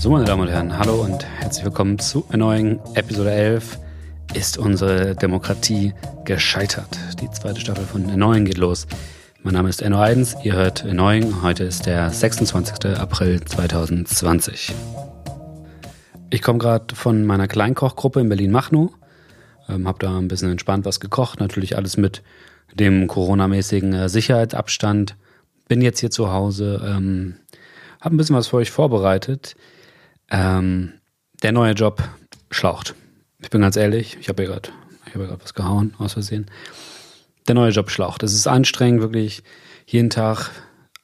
So, meine Damen und Herren, hallo und herzlich willkommen zu einer neuen Episode 11. Ist unsere Demokratie gescheitert? Die zweite Staffel von Erneuing geht los. Mein Name ist Enno Eidens, ihr hört Erneuing. Heute ist der 26. April 2020. Ich komme gerade von meiner Kleinkochgruppe in Berlin-Machnow. Ähm, hab da ein bisschen entspannt was gekocht. Natürlich alles mit dem Corona-mäßigen äh, Sicherheitsabstand. Bin jetzt hier zu Hause. Ähm, hab ein bisschen was für euch vorbereitet. Ähm, der neue Job schlaucht. Ich bin ganz ehrlich, ich habe hier gerade hab was gehauen, aus Versehen. Der neue Job schlaucht. Es ist anstrengend, wirklich jeden Tag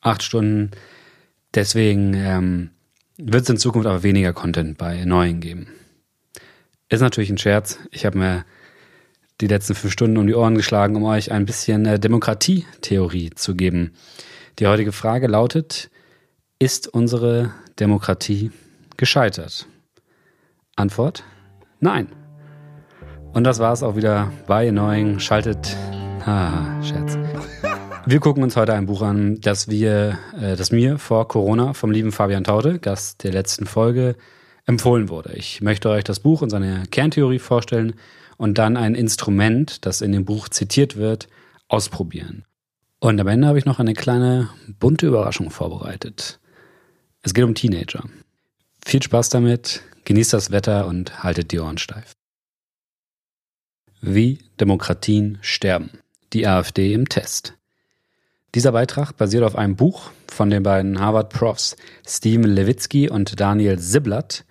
acht Stunden. Deswegen ähm, wird es in Zukunft aber weniger Content bei neuen geben. Ist natürlich ein Scherz. Ich habe mir die letzten fünf Stunden um die Ohren geschlagen, um euch ein bisschen äh, Demokratietheorie zu geben. Die heutige Frage lautet, ist unsere Demokratie gescheitert? Antwort, nein. Und das war es auch wieder bei Annoying. Schaltet, haha, Scherz. Wir gucken uns heute ein Buch an, das wir, äh, das mir vor Corona vom lieben Fabian Taude, Gast der letzten Folge, empfohlen wurde. Ich möchte euch das Buch und seine Kerntheorie vorstellen und dann ein Instrument, das in dem Buch zitiert wird, ausprobieren. Und am Ende habe ich noch eine kleine bunte Überraschung vorbereitet. Es geht um Teenager. Viel Spaß damit, genießt das Wetter und haltet die Ohren steif. Wie Demokratien sterben. Die AfD im Test. Dieser Beitrag basiert auf einem Buch von den beiden Harvard-Profs Steven Levitsky und Daniel Ziblatt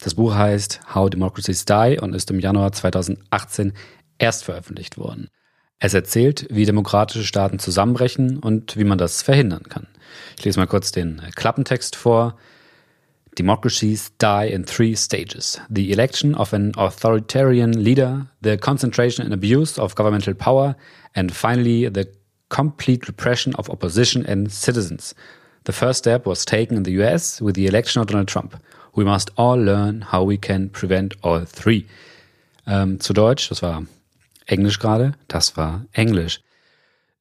das Buch heißt How Democracies Die und ist im Januar 2018 erst veröffentlicht worden. Es erzählt, wie demokratische Staaten zusammenbrechen und wie man das verhindern kann. Ich lese mal kurz den Klappentext vor. Democracies die in three stages. The election of an authoritarian leader, the concentration and abuse of governmental power, and finally the complete repression of opposition and citizens. The first step was taken in the US with the election of Donald Trump. We must all learn how we can prevent all three. Ähm, zu Deutsch, das war Englisch gerade, das war Englisch.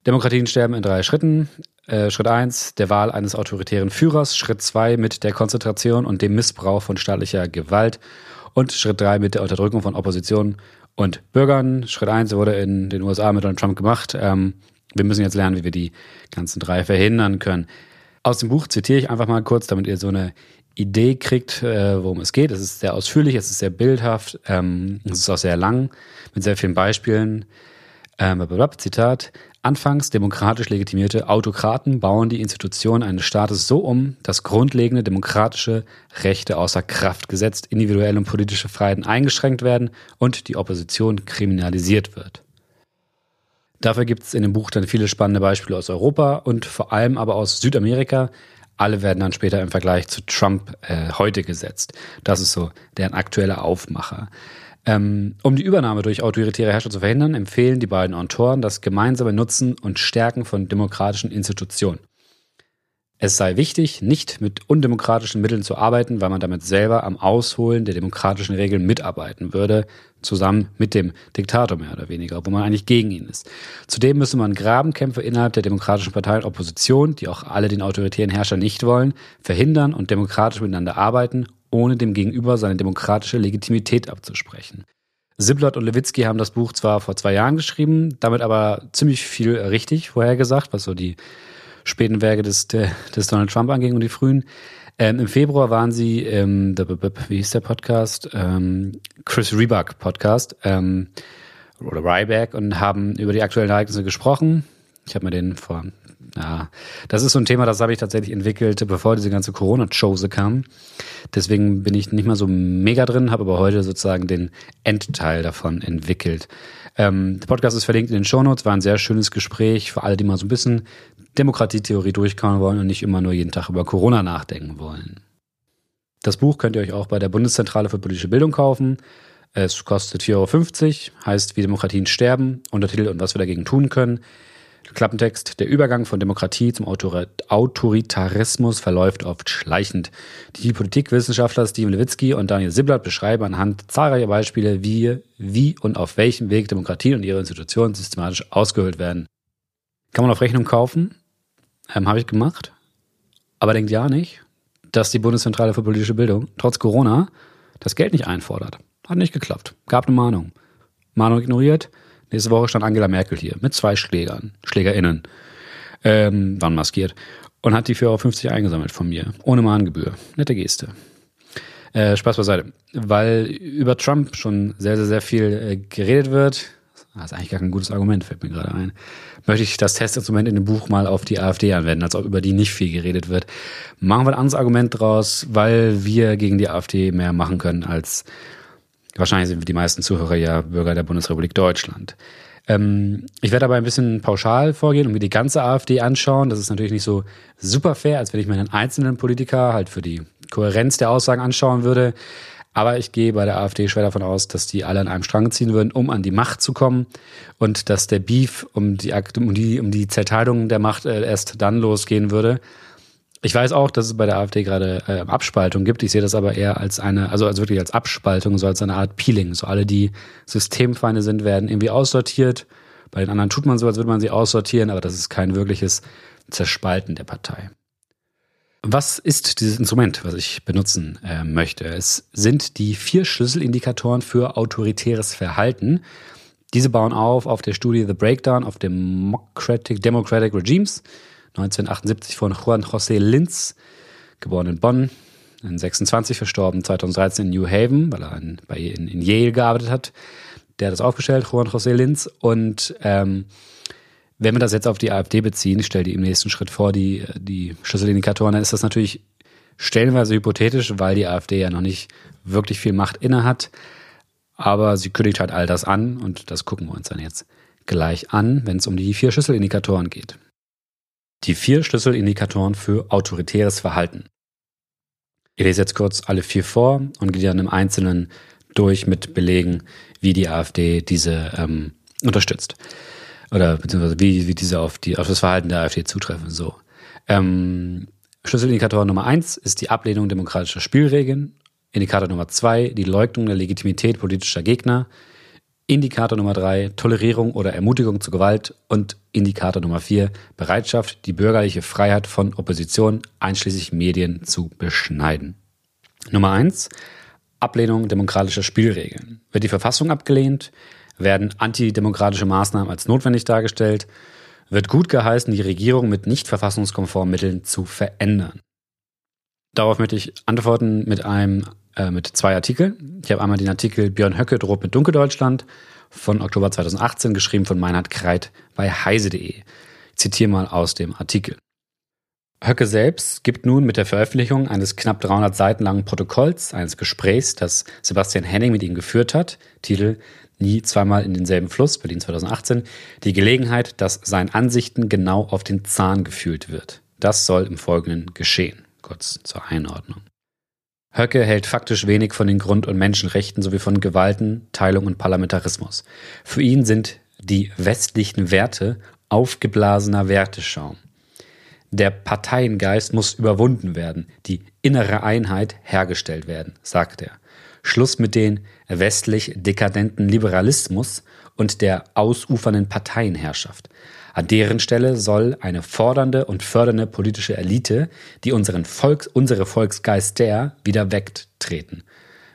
Demokratien sterben in drei Schritten. Äh, Schritt eins der Wahl eines autoritären Führers. Schritt zwei mit der Konzentration und dem Missbrauch von staatlicher Gewalt. Und Schritt drei mit der Unterdrückung von Opposition und Bürgern. Schritt eins wurde in den USA mit Donald Trump gemacht. Ähm, wir müssen jetzt lernen, wie wir die ganzen drei verhindern können. Aus dem Buch zitiere ich einfach mal kurz, damit ihr so eine Idee kriegt, äh, worum es geht. Es ist sehr ausführlich, es ist sehr bildhaft, ähm, es ist auch sehr lang, mit sehr vielen Beispielen. Ähm, Zitat. Anfangs demokratisch legitimierte Autokraten bauen die Institutionen eines Staates so um, dass grundlegende demokratische Rechte außer Kraft gesetzt, individuelle und politische Freiheiten eingeschränkt werden und die Opposition kriminalisiert wird. Dafür gibt es in dem Buch dann viele spannende Beispiele aus Europa und vor allem aber aus Südamerika, alle werden dann später im Vergleich zu Trump äh, heute gesetzt. Das ist so deren aktueller Aufmacher. Ähm, um die Übernahme durch autoritäre Herrscher zu verhindern, empfehlen die beiden Autoren das gemeinsame Nutzen und Stärken von demokratischen Institutionen. Es sei wichtig, nicht mit undemokratischen Mitteln zu arbeiten, weil man damit selber am Ausholen der demokratischen Regeln mitarbeiten würde, zusammen mit dem Diktator mehr oder weniger, obwohl man eigentlich gegen ihn ist. Zudem müsse man Grabenkämpfe innerhalb der demokratischen Parteien Opposition, die auch alle den autoritären Herrscher nicht wollen, verhindern und demokratisch miteinander arbeiten, ohne dem Gegenüber seine demokratische Legitimität abzusprechen. Siblot und Lewitsky haben das Buch zwar vor zwei Jahren geschrieben, damit aber ziemlich viel richtig vorhergesagt, was so die späten Werke des, des Donald Trump anging und die frühen. Ähm, Im Februar waren sie im, wie hieß der Podcast? Ähm, Chris Rebuck Podcast ähm, oder Ryback und haben über die aktuellen Ereignisse gesprochen. Ich habe mir den vor, ja, das ist so ein Thema, das habe ich tatsächlich entwickelt, bevor diese ganze Corona-Chose kam. Deswegen bin ich nicht mal so mega drin, habe aber heute sozusagen den Endteil davon entwickelt. Ähm, der Podcast ist verlinkt in den Shownotes, war ein sehr schönes Gespräch für alle, die mal so ein bisschen Demokratietheorie durchkauen wollen und nicht immer nur jeden Tag über Corona nachdenken wollen. Das Buch könnt ihr euch auch bei der Bundeszentrale für politische Bildung kaufen. Es kostet 4,50 Euro, heißt Wie Demokratien sterben, Untertitel und was wir dagegen tun können. Klappentext. Der Übergang von Demokratie zum Autoritarismus verläuft oft schleichend. Die Politikwissenschaftler Steven Lewitsky und Daniel Siblert beschreiben anhand zahlreicher Beispiele, wie, wie und auf welchem Weg Demokratien und ihre Institutionen systematisch ausgehöhlt werden. Kann man auf Rechnung kaufen? Ähm, Habe ich gemacht. Aber denkt ja nicht. dass die Bundeszentrale für politische Bildung trotz Corona das Geld nicht einfordert. Hat nicht geklappt. Gab eine Mahnung. Mahnung ignoriert. Nächste Woche stand Angela Merkel hier mit zwei Schlägern, SchlägerInnen, ähm, waren maskiert und hat die 4,50 Euro eingesammelt von mir. Ohne Mahngebühr. Nette Geste. Äh, Spaß beiseite. Weil über Trump schon sehr, sehr, sehr viel äh, geredet wird. Das ist eigentlich gar kein gutes Argument, fällt mir gerade ein. Möchte ich das Testinstrument in dem Buch mal auf die AfD anwenden, als ob über die nicht viel geredet wird. Machen wir ein anderes Argument draus, weil wir gegen die AfD mehr machen können als wahrscheinlich sind die meisten Zuhörer ja Bürger der Bundesrepublik Deutschland. Ähm, ich werde aber ein bisschen pauschal vorgehen und mir die ganze AfD anschauen. Das ist natürlich nicht so super fair, als wenn ich mir einen einzelnen Politiker halt für die Kohärenz der Aussagen anschauen würde. Aber ich gehe bei der AfD schwer davon aus, dass die alle an einem Strang ziehen würden, um an die Macht zu kommen und dass der Beef um die, um die, um die Zerteilung der Macht äh, erst dann losgehen würde. Ich weiß auch, dass es bei der AfD gerade äh, Abspaltung gibt. Ich sehe das aber eher als eine, also als wirklich als Abspaltung, so als eine Art Peeling. So alle, die Systemfeinde sind, werden irgendwie aussortiert. Bei den anderen tut man so, als würde man sie aussortieren, aber das ist kein wirkliches Zerspalten der Partei. Was ist dieses Instrument, was ich benutzen äh, möchte? Es sind die vier Schlüsselindikatoren für autoritäres Verhalten. Diese bauen auf auf der Studie The Breakdown of Democratic, Democratic Regimes 1978 von Juan José Linz, geboren in Bonn, in 26 verstorben, 2013 in New Haven, weil er in, bei, in, in Yale gearbeitet hat. Der hat das aufgestellt, Juan José Linz. Und ähm, wenn wir das jetzt auf die AfD beziehen, ich stelle die im nächsten Schritt vor, die, die Schlüsselindikatoren, dann ist das natürlich stellenweise hypothetisch, weil die AfD ja noch nicht wirklich viel Macht inne hat. Aber sie kündigt halt all das an und das gucken wir uns dann jetzt gleich an, wenn es um die vier Schlüsselindikatoren geht. Die vier Schlüsselindikatoren für autoritäres Verhalten. Ich lese jetzt kurz alle vier vor und gehe dann im Einzelnen durch mit Belegen, wie die AfD diese ähm, unterstützt oder beziehungsweise wie, wie diese auf, die, auf das Verhalten der AfD zutreffen. So. Ähm, Schlüsselindikator Nummer eins ist die Ablehnung demokratischer Spielregeln. Indikator Nummer zwei, die Leugnung der Legitimität politischer Gegner. Indikator Nummer drei, Tolerierung oder Ermutigung zu Gewalt. Und Indikator Nummer vier, Bereitschaft, die bürgerliche Freiheit von Opposition, einschließlich Medien, zu beschneiden. Nummer eins, Ablehnung demokratischer Spielregeln. Wird die Verfassung abgelehnt, werden antidemokratische Maßnahmen als notwendig dargestellt, wird gut geheißen, die Regierung mit nicht verfassungskonformen Mitteln zu verändern. Darauf möchte ich antworten mit einem äh, mit zwei Artikeln. Ich habe einmal den Artikel Björn Höcke droht mit Dunkeldeutschland von Oktober 2018, geschrieben von Meinhard Kreit bei heise.de. Ich zitiere mal aus dem Artikel. Höcke selbst gibt nun mit der Veröffentlichung eines knapp 300 Seiten langen Protokolls eines Gesprächs, das Sebastian Henning mit ihm geführt hat, Titel nie zweimal in denselben Fluss, Berlin 2018, die Gelegenheit, dass seinen Ansichten genau auf den Zahn gefühlt wird. Das soll im Folgenden geschehen. Kurz zur Einordnung. Höcke hält faktisch wenig von den Grund- und Menschenrechten sowie von Gewalten, Teilung und Parlamentarismus. Für ihn sind die westlichen Werte aufgeblasener Werteschaum. Der Parteiengeist muss überwunden werden, die innere Einheit hergestellt werden, sagt er. Schluss mit den westlich dekadenten Liberalismus und der ausufernden Parteienherrschaft. An deren Stelle soll eine fordernde und fördernde politische Elite, die unseren Volks, unsere Volksgeister wieder weckt, treten.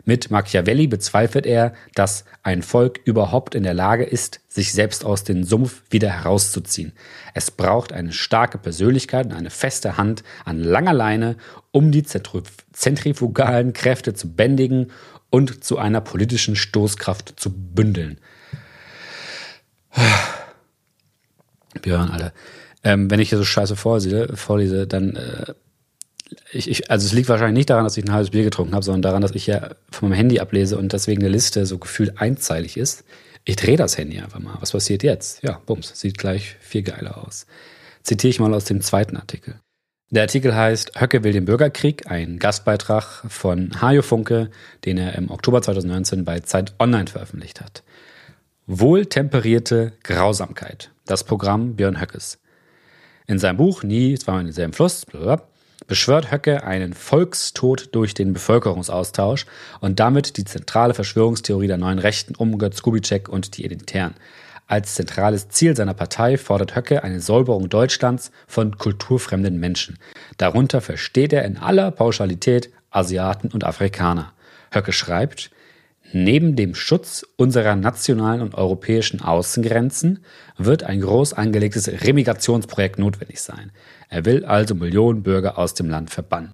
Mit Machiavelli bezweifelt er, dass ein Volk überhaupt in der Lage ist, sich selbst aus dem Sumpf wieder herauszuziehen. Es braucht eine starke Persönlichkeit und eine feste Hand an langer Leine, um die zentrifugalen Kräfte zu bändigen und zu einer politischen Stoßkraft zu bündeln. Wir hören alle. Ähm, wenn ich hier so scheiße vorlese, vorlese dann äh, ich, ich, also es liegt wahrscheinlich nicht daran, dass ich ein halbes Bier getrunken habe, sondern daran, dass ich ja von meinem Handy ablese und deswegen eine Liste so gefühlt einzeilig ist. Ich drehe das Handy einfach mal. Was passiert jetzt? Ja, bums, sieht gleich viel geiler aus. Zitiere ich mal aus dem zweiten Artikel. Der Artikel heißt Höcke will den Bürgerkrieg, ein Gastbeitrag von Hajo Funke, den er im Oktober 2019 bei Zeit Online veröffentlicht hat. Wohltemperierte Grausamkeit, das Programm Björn Höckes. In seinem Buch Nie zweimal in denselben Fluss beschwört Höcke einen Volkstod durch den Bevölkerungsaustausch und damit die zentrale Verschwörungstheorie der neuen Rechten um Götz Kubitschek und die Identitären. Als zentrales Ziel seiner Partei fordert Höcke eine Säuberung Deutschlands von kulturfremden Menschen. Darunter versteht er in aller Pauschalität Asiaten und Afrikaner. Höcke schreibt, Neben dem Schutz unserer nationalen und europäischen Außengrenzen wird ein groß angelegtes Remigrationsprojekt notwendig sein. Er will also Millionen Bürger aus dem Land verbannen.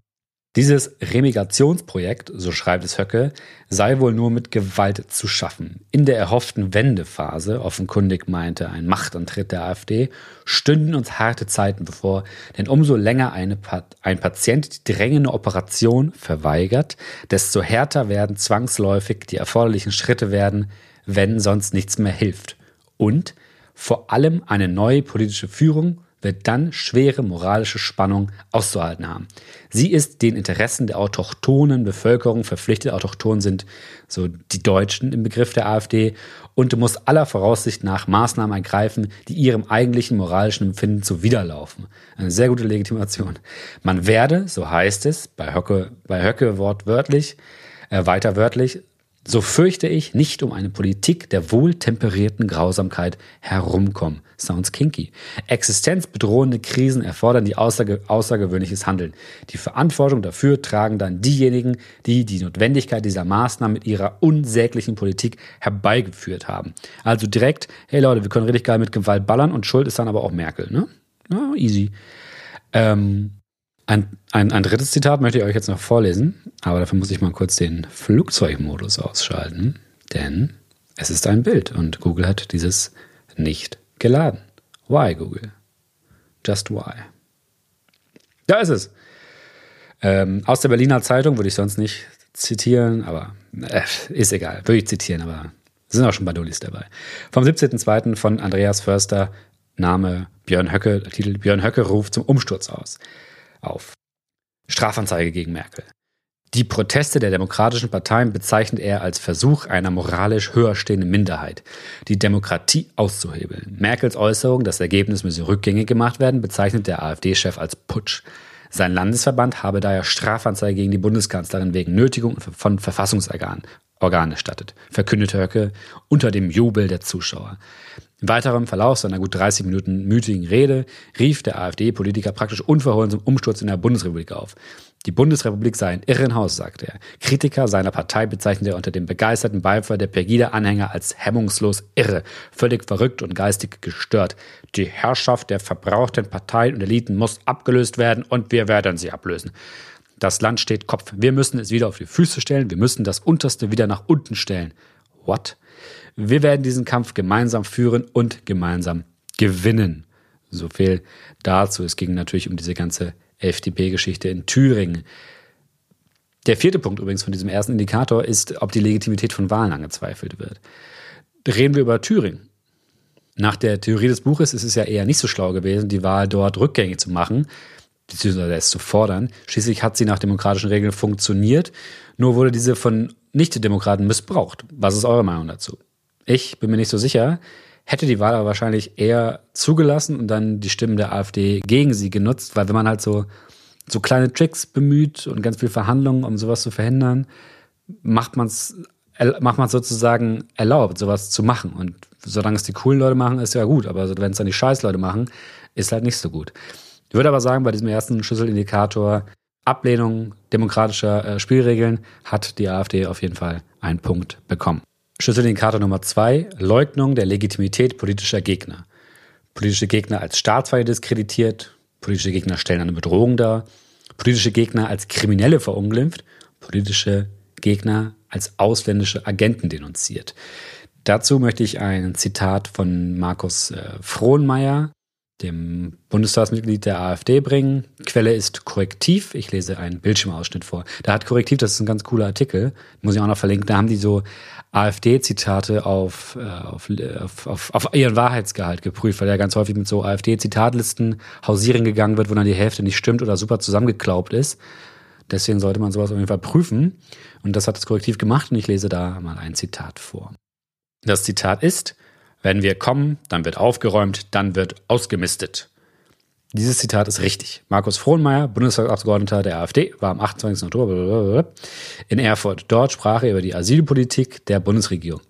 Dieses Remigationsprojekt, so schreibt es Höcke, sei wohl nur mit Gewalt zu schaffen. In der erhofften Wendephase, offenkundig meinte ein Machtantritt der AfD, stünden uns harte Zeiten bevor, denn umso länger eine, ein Patient die drängende Operation verweigert, desto härter werden zwangsläufig die erforderlichen Schritte werden, wenn sonst nichts mehr hilft. Und vor allem eine neue politische Führung wird dann schwere moralische Spannung auszuhalten haben. Sie ist den Interessen der autochthonen Bevölkerung verpflichtet. Autochton sind so die Deutschen im Begriff der AfD und muss aller Voraussicht nach Maßnahmen ergreifen, die ihrem eigentlichen moralischen Empfinden zuwiderlaufen. Eine sehr gute Legitimation. Man werde, so heißt es, bei Höcke, bei Höcke wortwörtlich, äh, weiter wörtlich, so fürchte ich nicht um eine Politik der wohltemperierten Grausamkeit herumkommen. Sounds kinky. Existenzbedrohende Krisen erfordern die außerge außergewöhnliches Handeln. Die Verantwortung dafür tragen dann diejenigen, die die Notwendigkeit dieser Maßnahmen mit ihrer unsäglichen Politik herbeigeführt haben. Also direkt, hey Leute, wir können richtig geil mit Gewalt ballern und Schuld ist dann aber auch Merkel, ne? Ja, easy. Ähm, ein, ein, ein drittes Zitat möchte ich euch jetzt noch vorlesen, aber dafür muss ich mal kurz den Flugzeugmodus ausschalten, denn es ist ein Bild und Google hat dieses nicht geladen. Why, Google? Just why? Da ist es. Ähm, aus der Berliner Zeitung würde ich sonst nicht zitieren, aber äh, ist egal. Würde ich zitieren, aber sind auch schon Badulis dabei. Vom 17.02. von Andreas Förster, Name Björn Höcke, Titel Björn Höcke ruft zum Umsturz aus auf. Strafanzeige gegen Merkel. Die Proteste der demokratischen Parteien bezeichnet er als Versuch einer moralisch höher stehenden Minderheit, die Demokratie auszuhebeln. Merkels Äußerung, das Ergebnis müsse rückgängig gemacht werden, bezeichnet der AfD-Chef als Putsch. Sein Landesverband habe daher Strafanzeige gegen die Bundeskanzlerin wegen Nötigung von Verfassungsorganen erstattet, verkündete Höcke unter dem Jubel der Zuschauer. Im weiteren Verlauf seiner gut 30 Minuten mütigen Rede rief der AfD-Politiker praktisch unverhohlen zum Umsturz in der Bundesrepublik auf. Die Bundesrepublik sei ein Irrenhaus, sagte er. Kritiker seiner Partei bezeichnete er unter dem begeisterten Beifall der Pegida-Anhänger als hemmungslos irre, völlig verrückt und geistig gestört. Die Herrschaft der verbrauchten Parteien und Eliten muss abgelöst werden und wir werden sie ablösen. Das Land steht Kopf. Wir müssen es wieder auf die Füße stellen. Wir müssen das Unterste wieder nach unten stellen. What? Wir werden diesen Kampf gemeinsam führen und gemeinsam gewinnen. So viel dazu. Es ging natürlich um diese ganze FDP-Geschichte in Thüringen. Der vierte Punkt übrigens von diesem ersten Indikator ist, ob die Legitimität von Wahlen angezweifelt wird. Reden wir über Thüringen. Nach der Theorie des Buches ist es ja eher nicht so schlau gewesen, die Wahl dort rückgängig zu machen, beziehungsweise es zu fordern. Schließlich hat sie nach demokratischen Regeln funktioniert, nur wurde diese von Nicht-Demokraten missbraucht. Was ist eure Meinung dazu? Ich bin mir nicht so sicher. Hätte die Wahl aber wahrscheinlich eher zugelassen und dann die Stimmen der AfD gegen sie genutzt, weil wenn man halt so, so kleine Tricks bemüht und ganz viel Verhandlungen, um sowas zu verhindern, macht man es macht man sozusagen erlaubt, sowas zu machen. Und solange es die coolen Leute machen, ist ja gut. Aber wenn es dann die Scheißleute machen, ist halt nicht so gut. Ich würde aber sagen, bei diesem ersten Schlüsselindikator Ablehnung demokratischer äh, Spielregeln hat die AfD auf jeden Fall einen Punkt bekommen. Schlüsselindikator Nummer zwei, Leugnung der Legitimität politischer Gegner. Politische Gegner als Staatsfeinde diskreditiert, politische Gegner stellen eine Bedrohung dar, politische Gegner als Kriminelle verunglimpft, politische Gegner als ausländische Agenten denunziert. Dazu möchte ich ein Zitat von Markus äh, Frohnmeier dem Bundestagsmitglied der AfD bringen. Quelle ist Korrektiv. Ich lese einen Bildschirmausschnitt vor. Da hat Korrektiv, das ist ein ganz cooler Artikel, muss ich auch noch verlinken. Da haben die so AfD-Zitate auf, äh, auf, auf, auf, ihren Wahrheitsgehalt geprüft, weil ja ganz häufig mit so AfD-Zitatlisten hausieren gegangen wird, wo dann die Hälfte nicht stimmt oder super zusammengeklaubt ist. Deswegen sollte man sowas auf jeden Fall prüfen. Und das hat das Korrektiv gemacht und ich lese da mal ein Zitat vor. Das Zitat ist, wenn wir kommen, dann wird aufgeräumt, dann wird ausgemistet. Dieses Zitat ist richtig. Markus Frohnmeier, Bundestagsabgeordneter der AfD, war am 28. Oktober in Erfurt. Dort sprach er über die Asylpolitik der Bundesregierung.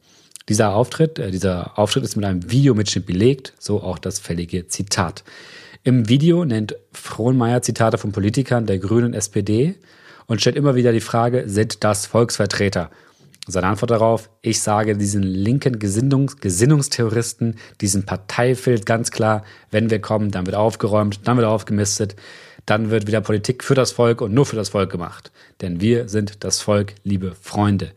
Dieser Auftritt, äh, dieser Auftritt ist mit einem Videomitschnitt belegt, so auch das fällige Zitat. Im Video nennt Frohnmeier Zitate von Politikern der Grünen SPD und stellt immer wieder die Frage, sind das Volksvertreter? Seine Antwort darauf, ich sage diesen linken Gesinnungs Gesinnungsterroristen, diesen Parteifeld ganz klar, wenn wir kommen, dann wird aufgeräumt, dann wird aufgemistet, dann wird wieder Politik für das Volk und nur für das Volk gemacht. Denn wir sind das Volk, liebe Freunde.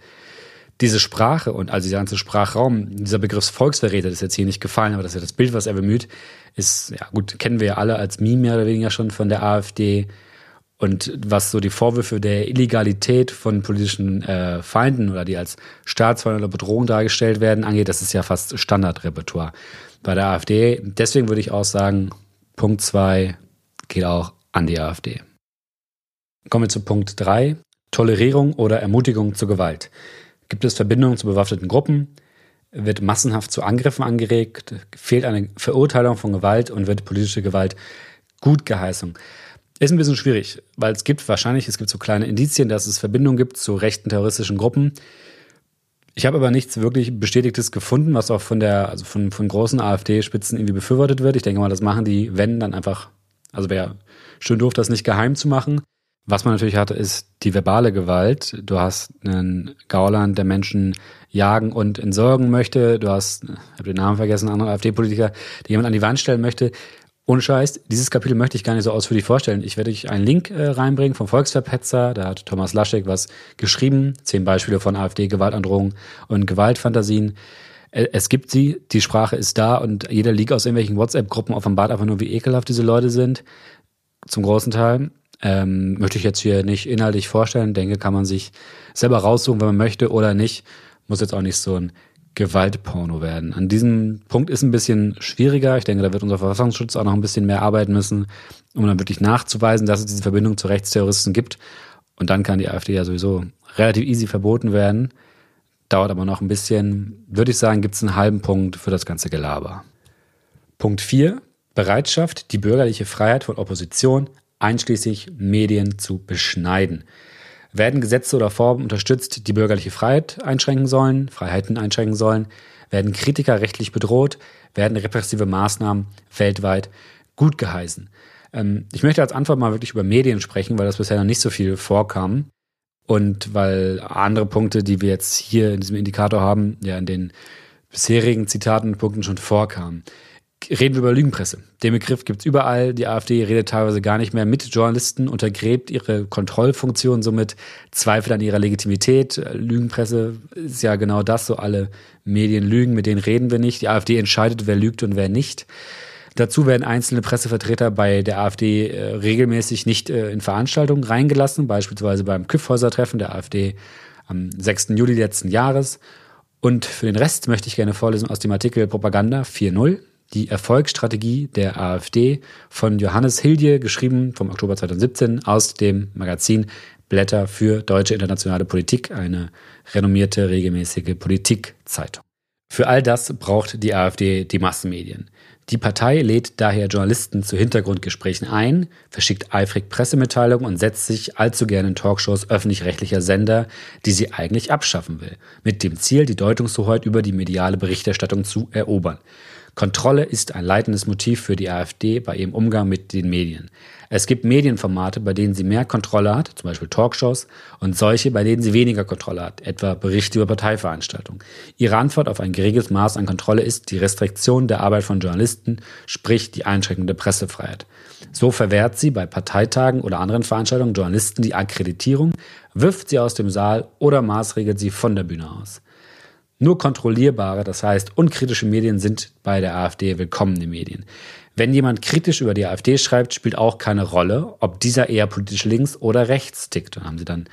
Diese Sprache und also dieser ganze Sprachraum, dieser Begriff Volksverräter, das ist jetzt hier nicht gefallen, aber das ist ja das Bild, was er bemüht, ist, ja gut, kennen wir ja alle als Meme mehr oder weniger schon von der AfD und was so die Vorwürfe der Illegalität von politischen äh, Feinden oder die als Staatsfeind oder Bedrohung dargestellt werden angeht, das ist ja fast Standardrepertoire bei der AfD. Deswegen würde ich auch sagen, Punkt zwei geht auch an die AfD. Kommen wir zu Punkt drei: Tolerierung oder Ermutigung zur Gewalt. Gibt es Verbindungen zu bewaffneten Gruppen? Wird massenhaft zu Angriffen angeregt? Fehlt eine Verurteilung von Gewalt und wird politische Gewalt gut geheißen? Ist ein bisschen schwierig, weil es gibt wahrscheinlich, es gibt so kleine Indizien, dass es Verbindungen gibt zu rechten terroristischen Gruppen. Ich habe aber nichts wirklich Bestätigtes gefunden, was auch von der, also von, von großen AfD-Spitzen irgendwie befürwortet wird. Ich denke mal, das machen die, wenn, dann einfach, also wäre schön doof, das nicht geheim zu machen. Was man natürlich hatte, ist die verbale Gewalt. Du hast einen Gauland, der Menschen jagen und entsorgen möchte. Du hast, ich habe den Namen vergessen, einen anderen AfD-Politiker, der jemand an die Wand stellen möchte. Ohne Scheiß, dieses Kapitel möchte ich gar nicht so ausführlich vorstellen. Ich werde euch einen Link äh, reinbringen vom Volksverpetzer. Da hat Thomas Laschek was geschrieben. Zehn Beispiele von AfD-Gewaltandrohungen und Gewaltfantasien. Äh, es gibt sie, die Sprache ist da und jeder liegt aus irgendwelchen WhatsApp-Gruppen offenbart einfach nur, wie ekelhaft diese Leute sind. Zum großen Teil. Ähm, möchte ich jetzt hier nicht inhaltlich vorstellen. Denke, kann man sich selber raussuchen, wenn man möchte oder nicht. Muss jetzt auch nicht so ein Gewaltporno werden. An diesem Punkt ist ein bisschen schwieriger. Ich denke, da wird unser Verfassungsschutz auch noch ein bisschen mehr arbeiten müssen, um dann wirklich nachzuweisen, dass es diese Verbindung zu Rechtsterroristen gibt. Und dann kann die AfD ja sowieso relativ easy verboten werden. Dauert aber noch ein bisschen. Würde ich sagen, gibt es einen halben Punkt für das ganze Gelaber. Punkt 4. Bereitschaft, die bürgerliche Freiheit von Opposition, einschließlich Medien, zu beschneiden. Werden Gesetze oder Formen unterstützt, die bürgerliche Freiheit einschränken sollen, Freiheiten einschränken sollen? Werden Kritiker rechtlich bedroht? Werden repressive Maßnahmen weltweit gut geheißen? Ähm, ich möchte als Antwort mal wirklich über Medien sprechen, weil das bisher noch nicht so viel vorkam. Und weil andere Punkte, die wir jetzt hier in diesem Indikator haben, ja in den bisherigen Zitaten und Punkten schon vorkamen reden wir über Lügenpresse. Den Begriff gibt's überall. Die AfD redet teilweise gar nicht mehr mit Journalisten, untergräbt ihre Kontrollfunktion, somit zweifelt an ihrer Legitimität. Lügenpresse ist ja genau das, so alle Medien lügen, mit denen reden wir nicht. Die AfD entscheidet, wer lügt und wer nicht. Dazu werden einzelne Pressevertreter bei der AfD äh, regelmäßig nicht äh, in Veranstaltungen reingelassen, beispielsweise beim Küffhäuser-Treffen der AfD am 6. Juli letzten Jahres. Und für den Rest möchte ich gerne vorlesen aus dem Artikel Propaganda 4.0 die Erfolgsstrategie der AfD von Johannes Hildje, geschrieben vom Oktober 2017 aus dem Magazin Blätter für deutsche internationale Politik, eine renommierte regelmäßige Politikzeitung. Für all das braucht die AfD die Massenmedien. Die Partei lädt daher Journalisten zu Hintergrundgesprächen ein, verschickt eifrig Pressemitteilungen und setzt sich allzu gerne in Talkshows öffentlich-rechtlicher Sender, die sie eigentlich abschaffen will, mit dem Ziel, die Deutungshoheit über die mediale Berichterstattung zu erobern. Kontrolle ist ein leitendes Motiv für die AfD bei ihrem Umgang mit den Medien. Es gibt Medienformate, bei denen sie mehr Kontrolle hat, zum Beispiel Talkshows, und solche, bei denen sie weniger Kontrolle hat, etwa Berichte über Parteiveranstaltungen. Ihre Antwort auf ein geregeltes Maß an Kontrolle ist die Restriktion der Arbeit von Journalisten, sprich die Einschränkung der Pressefreiheit. So verwehrt sie bei Parteitagen oder anderen Veranstaltungen Journalisten die Akkreditierung, wirft sie aus dem Saal oder maßregelt sie von der Bühne aus. Nur kontrollierbare, das heißt unkritische Medien sind bei der AfD willkommene Medien. Wenn jemand kritisch über die AfD schreibt, spielt auch keine Rolle, ob dieser eher politisch links oder rechts tickt. Dann haben sie dann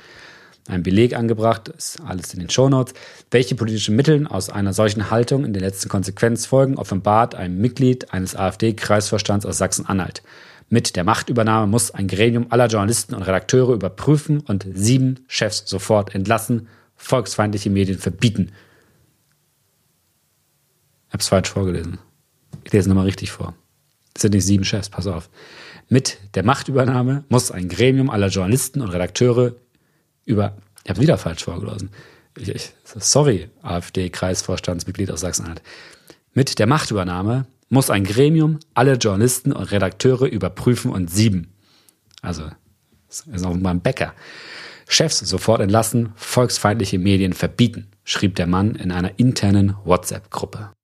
einen Beleg angebracht, ist alles in den Shownotes. Welche politischen Mittel aus einer solchen Haltung in der letzten Konsequenz folgen, offenbart ein Mitglied eines AfD-Kreisvorstands aus Sachsen-Anhalt. Mit der Machtübernahme muss ein Gremium aller Journalisten und Redakteure überprüfen und sieben Chefs sofort entlassen, volksfeindliche Medien verbieten hab's falsch vorgelesen. Ich lese nochmal richtig vor. Das sind nicht sieben Chefs, pass auf. Mit der Machtübernahme muss ein Gremium aller Journalisten und Redakteure über, ich habe wieder falsch vorgelesen, sorry, AfD-Kreisvorstandsmitglied aus Sachsen-Anhalt. Mit der Machtübernahme muss ein Gremium alle Journalisten und Redakteure überprüfen und sieben. Also, das ist mal ein Bäcker. Chefs sofort entlassen, volksfeindliche Medien verbieten, schrieb der Mann in einer internen WhatsApp-Gruppe.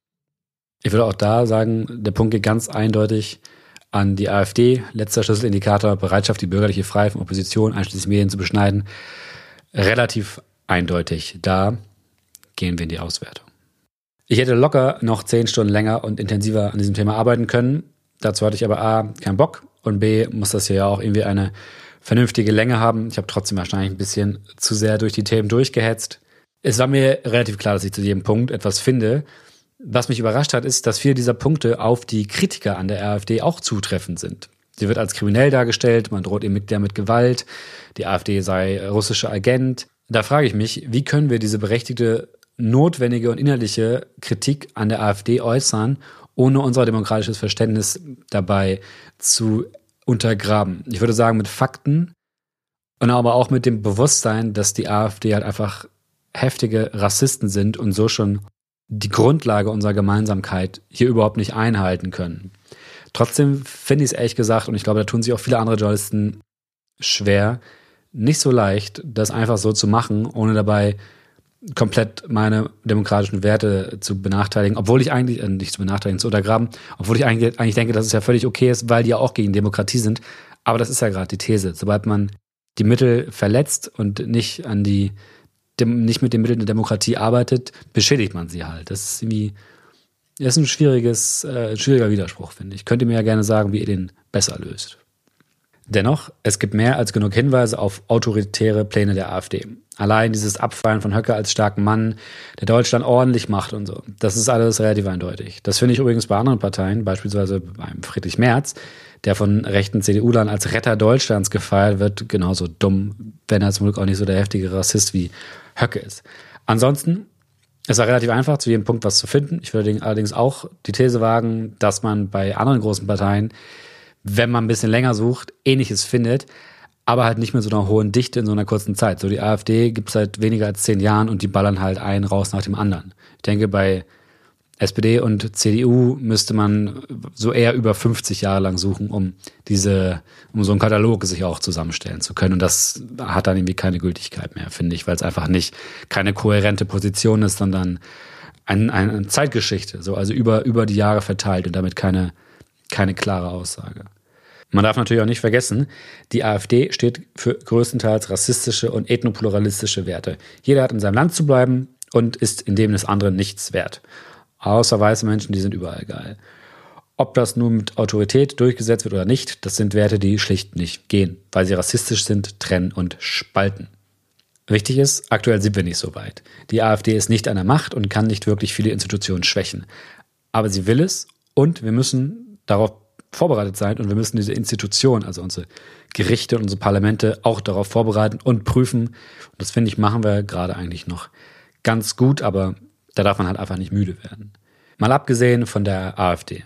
Ich würde auch da sagen, der Punkt geht ganz eindeutig an die AfD. Letzter Schlüsselindikator, Bereitschaft, die bürgerliche Freie von Opposition, einschließlich Medien zu beschneiden. Relativ eindeutig. Da gehen wir in die Auswertung. Ich hätte locker noch zehn Stunden länger und intensiver an diesem Thema arbeiten können. Dazu hatte ich aber A, keinen Bock und B, muss das hier ja auch irgendwie eine vernünftige Länge haben. Ich habe trotzdem wahrscheinlich ein bisschen zu sehr durch die Themen durchgehetzt. Es war mir relativ klar, dass ich zu jedem Punkt etwas finde. Was mich überrascht hat, ist, dass viele dieser Punkte auf die Kritiker an der AfD auch zutreffend sind. Sie wird als kriminell dargestellt, man droht ihr mit der mit Gewalt, die AfD sei russischer Agent. Da frage ich mich, wie können wir diese berechtigte, notwendige und inhaltliche Kritik an der AfD äußern, ohne unser demokratisches Verständnis dabei zu untergraben. Ich würde sagen, mit Fakten und aber auch mit dem Bewusstsein, dass die AfD halt einfach heftige Rassisten sind und so schon die Grundlage unserer Gemeinsamkeit hier überhaupt nicht einhalten können. Trotzdem finde ich es ehrlich gesagt, und ich glaube, da tun sich auch viele andere Journalisten schwer, nicht so leicht, das einfach so zu machen, ohne dabei komplett meine demokratischen Werte zu benachteiligen, obwohl ich eigentlich, äh, nicht zu benachteiligen, zu untergraben, obwohl ich eigentlich, eigentlich denke, dass es ja völlig okay ist, weil die ja auch gegen Demokratie sind. Aber das ist ja gerade die These. Sobald man die Mittel verletzt und nicht an die, dem, nicht mit den Mitteln der Demokratie arbeitet, beschädigt man sie halt. Das ist irgendwie, das ist ein schwieriges, äh, schwieriger Widerspruch, finde ich. Könnt ihr mir ja gerne sagen, wie ihr den besser löst. Dennoch, es gibt mehr als genug Hinweise auf autoritäre Pläne der AfD. Allein dieses Abfallen von Höcke als starken Mann, der Deutschland ordentlich macht und so. Das ist alles relativ eindeutig. Das finde ich übrigens bei anderen Parteien, beispielsweise beim Friedrich Merz, der von rechten CDU-Lern als Retter Deutschlands gefeiert wird, genauso dumm, wenn er zum Glück auch nicht so der heftige Rassist wie Höcke ist. Ansonsten, es war relativ einfach, zu jedem Punkt was zu finden. Ich würde allerdings auch die These wagen, dass man bei anderen großen Parteien wenn man ein bisschen länger sucht, ähnliches findet, aber halt nicht mehr so einer hohen Dichte in so einer kurzen Zeit. So die AfD gibt es seit weniger als zehn Jahren und die ballern halt einen raus nach dem anderen. Ich denke, bei SPD und CDU müsste man so eher über 50 Jahre lang suchen, um diese, um so einen Katalog sich auch zusammenstellen zu können. Und das hat dann irgendwie keine Gültigkeit mehr, finde ich, weil es einfach nicht keine kohärente Position ist, sondern eine, eine Zeitgeschichte, so also über, über die Jahre verteilt und damit keine, keine klare Aussage. Man darf natürlich auch nicht vergessen, die AfD steht für größtenteils rassistische und ethnopluralistische Werte. Jeder hat in seinem Land zu bleiben und ist in dem des anderen nichts wert. Außer weiße Menschen, die sind überall geil. Ob das nun mit Autorität durchgesetzt wird oder nicht, das sind Werte, die schlicht nicht gehen, weil sie rassistisch sind, trennen und spalten. Wichtig ist, aktuell sind wir nicht so weit. Die AfD ist nicht an der Macht und kann nicht wirklich viele Institutionen schwächen. Aber sie will es und wir müssen darauf vorbereitet sein und wir müssen diese Institution, also unsere Gerichte und unsere Parlamente auch darauf vorbereiten und prüfen. Und das finde ich, machen wir gerade eigentlich noch ganz gut, aber da darf man halt einfach nicht müde werden. Mal abgesehen von der AfD.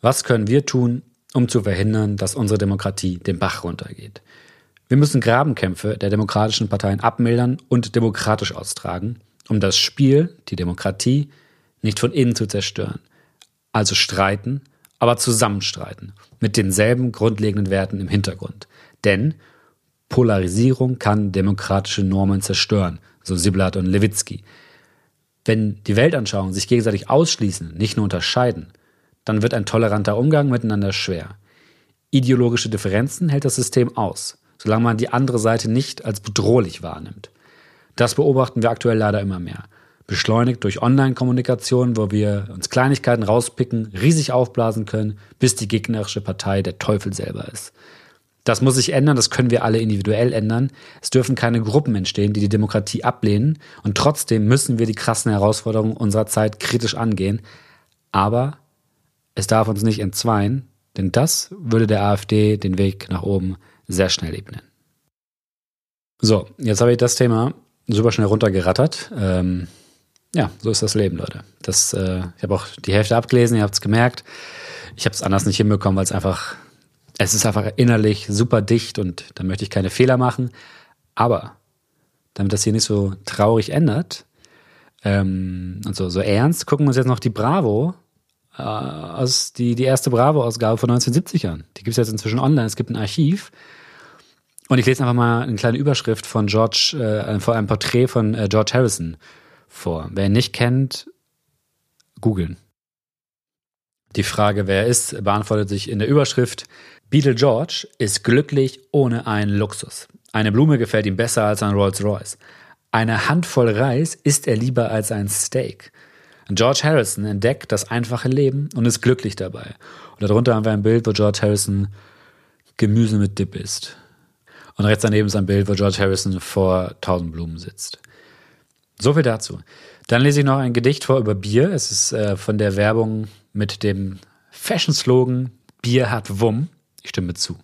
Was können wir tun, um zu verhindern, dass unsere Demokratie den Bach runtergeht? Wir müssen Grabenkämpfe der demokratischen Parteien abmildern und demokratisch austragen, um das Spiel, die Demokratie, nicht von innen zu zerstören. Also streiten aber zusammenstreiten, mit denselben grundlegenden Werten im Hintergrund. Denn Polarisierung kann demokratische Normen zerstören, so Siblatt und Lewitzki. Wenn die Weltanschauungen sich gegenseitig ausschließen, nicht nur unterscheiden, dann wird ein toleranter Umgang miteinander schwer. Ideologische Differenzen hält das System aus, solange man die andere Seite nicht als bedrohlich wahrnimmt. Das beobachten wir aktuell leider immer mehr beschleunigt durch Online-Kommunikation, wo wir uns Kleinigkeiten rauspicken, riesig aufblasen können, bis die gegnerische Partei der Teufel selber ist. Das muss sich ändern, das können wir alle individuell ändern. Es dürfen keine Gruppen entstehen, die die Demokratie ablehnen. Und trotzdem müssen wir die krassen Herausforderungen unserer Zeit kritisch angehen. Aber es darf uns nicht entzweien, denn das würde der AfD den Weg nach oben sehr schnell ebnen. So, jetzt habe ich das Thema super schnell runtergerattert. Ähm, ja, so ist das Leben, Leute. Das, äh, ich habe auch die Hälfte abgelesen, ihr habt es gemerkt. Ich habe es anders nicht hinbekommen, weil es einfach, es ist einfach innerlich super dicht und da möchte ich keine Fehler machen. Aber damit das hier nicht so traurig ändert ähm, und so, so ernst, gucken wir uns jetzt noch die Bravo äh, aus die, die erste Bravo-Ausgabe von 1970 an. Die gibt es jetzt inzwischen online, es gibt ein Archiv. Und ich lese einfach mal eine kleine Überschrift von George, äh, vor einem Porträt von äh, George Harrison vor. Wer ihn nicht kennt, googeln. Die Frage, wer er ist, beantwortet sich in der Überschrift. Beetle George ist glücklich ohne einen Luxus. Eine Blume gefällt ihm besser als ein Rolls-Royce. Eine Handvoll Reis isst er lieber als ein Steak. George Harrison entdeckt das einfache Leben und ist glücklich dabei. Und darunter haben wir ein Bild, wo George Harrison Gemüse mit Dip isst. Und rechts daneben ist ein Bild, wo George Harrison vor tausend Blumen sitzt. So viel dazu. Dann lese ich noch ein Gedicht vor über Bier. Es ist äh, von der Werbung mit dem Fashion-Slogan Bier hat Wumm. Ich stimme zu.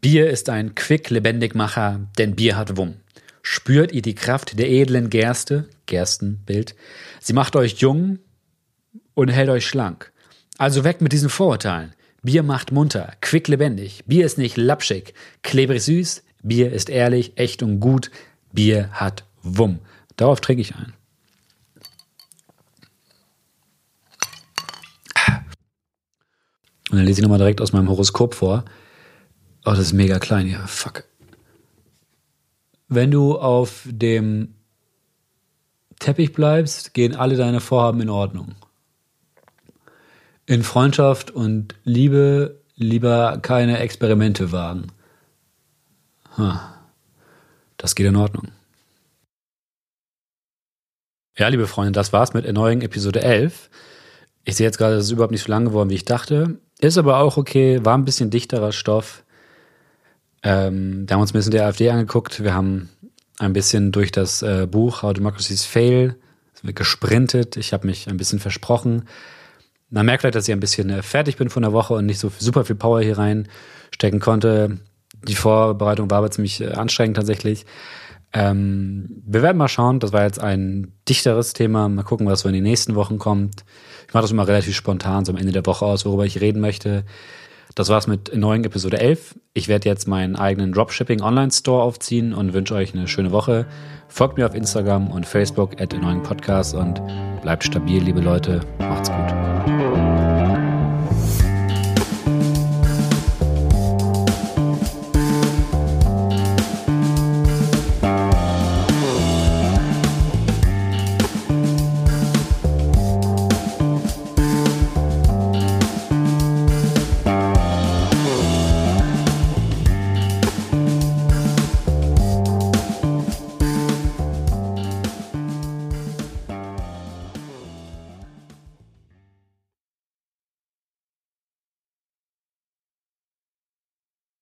Bier ist ein Quick-Lebendigmacher, denn Bier hat Wumm. Spürt ihr die Kraft der edlen Gerste, Gerstenbild. Sie macht euch jung und hält euch schlank. Also weg mit diesen Vorurteilen. Bier macht munter, quick lebendig. Bier ist nicht lapschig, klebrig süß. Bier ist ehrlich, echt und gut. Bier hat Wumm. Darauf trinke ich ein. Und dann lese ich nochmal direkt aus meinem Horoskop vor. Oh, das ist mega klein hier. Fuck. Wenn du auf dem Teppich bleibst, gehen alle deine Vorhaben in Ordnung. In Freundschaft und Liebe lieber keine Experimente wagen. Huh. Das geht in Ordnung. Ja, liebe Freunde, das war's mit Erneuung Episode 11. Ich sehe jetzt gerade, es ist überhaupt nicht so lang geworden, wie ich dachte. Ist aber auch okay, war ein bisschen dichterer Stoff. Ähm, wir haben uns ein bisschen die AfD angeguckt. Wir haben ein bisschen durch das äh, Buch How Democracies Fail gesprintet. Ich habe mich ein bisschen versprochen. Man merkt vielleicht, dass ich ein bisschen äh, fertig bin von der Woche und nicht so super viel Power hier reinstecken konnte. Die Vorbereitung war aber ziemlich äh, anstrengend tatsächlich. Ähm, wir werden mal schauen. Das war jetzt ein dichteres Thema. Mal gucken, was so in den nächsten Wochen kommt. Ich mache das immer relativ spontan, so am Ende der Woche aus, worüber ich reden möchte. Das war's mit neuen Episode 11. Ich werde jetzt meinen eigenen Dropshipping Online Store aufziehen und wünsche euch eine schöne Woche. Folgt mir auf Instagram und Facebook at neuen Podcast und bleibt stabil, liebe Leute. Macht's gut.